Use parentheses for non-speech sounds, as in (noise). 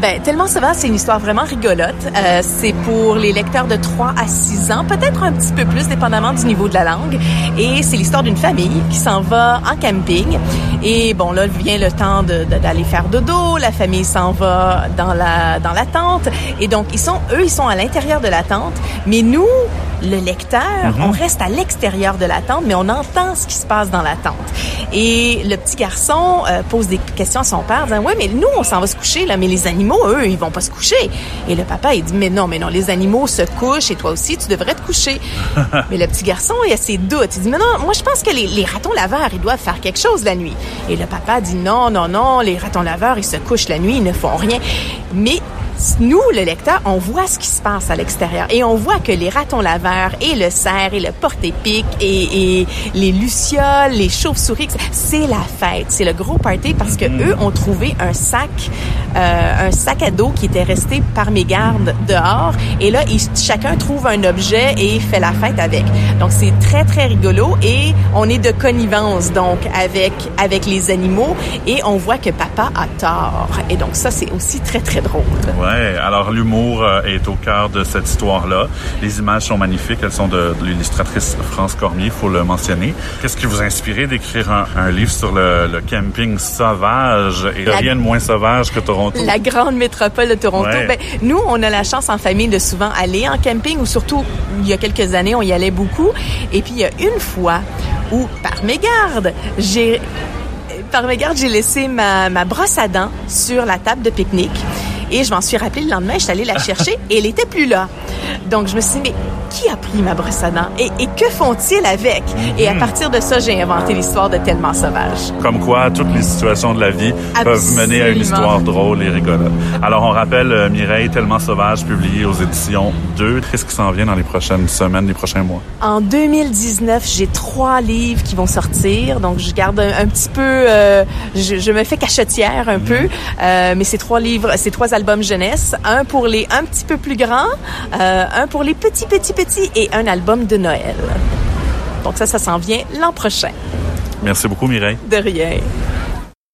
Ben, Tellement Sauvage, c'est une histoire vraiment rigolote. Euh, c'est pour les lecteurs de 3 à 6 ans, peut-être un petit peu plus, dépendamment du niveau de la langue. Et c'est l'histoire d'une famille qui s'en va en camping. Et bon, là, vient le temps d'aller de, faire dodo. La famille s'en va dans la, dans la tente. Et donc, ils sont, eux, ils sont à l'intérieur de la tente. Mais nous, le lecteur, Mhm. on reste à l'extérieur de la tente, mais on entend ce qui se passe dans la tente. Et le petit garçon euh, pose des questions à son père, disant, ouais, mais nous, on s'en va se coucher, là, mais les animaux, eux, ils vont pas se coucher. Et le papa, il dit, mais non, mais non, les animaux se couchent et toi aussi, tu devrais te coucher. (laughs) mais le petit garçon, il a ses doutes. Il dit, mais non, moi, je pense que les, les ratons laveurs, ils doivent faire quelque chose la nuit. Et le papa dit, non, non, non, les ratons laveurs, ils se couchent la nuit, ils ne font rien. Mais nous, le lecteur, on voit ce qui se passe à l'extérieur. Et on voit que les ratons laveurs et le cerf et le porte-épic et, et les lucioles, les chauves-souris, c'est la fête, c'est le gros party parce que eux ont trouvé un sac, euh, un sac à dos qui était resté par mes gardes dehors. Et là, ils- chacun trouve un objet et fait la fête avec. Donc c'est très très rigolo et on est de connivence donc avec avec les animaux et on voit que papa a tort. Et donc ça c'est aussi très très drôle. Ouais, alors l'humour euh, est au cœur de cette histoire-là. Les images sont magnifiques, elles sont de, de l'illustratrice France Cormier, faut le mentionner. Qu'est-ce qui vous a inspiré d'écrire un, un livre sur le, le camping sauvage et La- rien de moins sauvage que Toronto? La grande métropole de Toronto. Ouais. Ben, nous, on a la chance en famille de souvent aller en camping ou surtout, il y a quelques années, on y allait beaucoup. Et puis, il y a une fois où, par mégarde, j'ai, par mégarde, j'ai laissé ma, ma brosse à dents sur la table de pique-nique. Et je m'en suis rappelé le lendemain, je suis allée la chercher (laughs) et elle était plus là. Donc, je me suis dit, mais qui a pris ma brosse à dents? Et, et que font-ils avec? Et à partir de ça, j'ai inventé l'histoire de Tellement Sauvage. Comme quoi, toutes les situations de la vie peuvent mener à une histoire drôle et rigolote. Alors, on rappelle euh, Mireille, Tellement Sauvage, publié aux éditions 2. Qu'est-ce qui s'en vient dans les prochaines semaines, les prochains mois? En 2019, j'ai trois livres qui vont sortir, donc je garde un, un petit peu, euh, je, je me fais cachetière un peu, euh, mais c'est trois livres, c'est trois albums jeunesse, un pour les un petit peu plus grands, euh, un pour les petits petits petits et un album de Noël. Donc ça, ça s'en vient l'an prochain. Merci beaucoup, Mireille. De rien.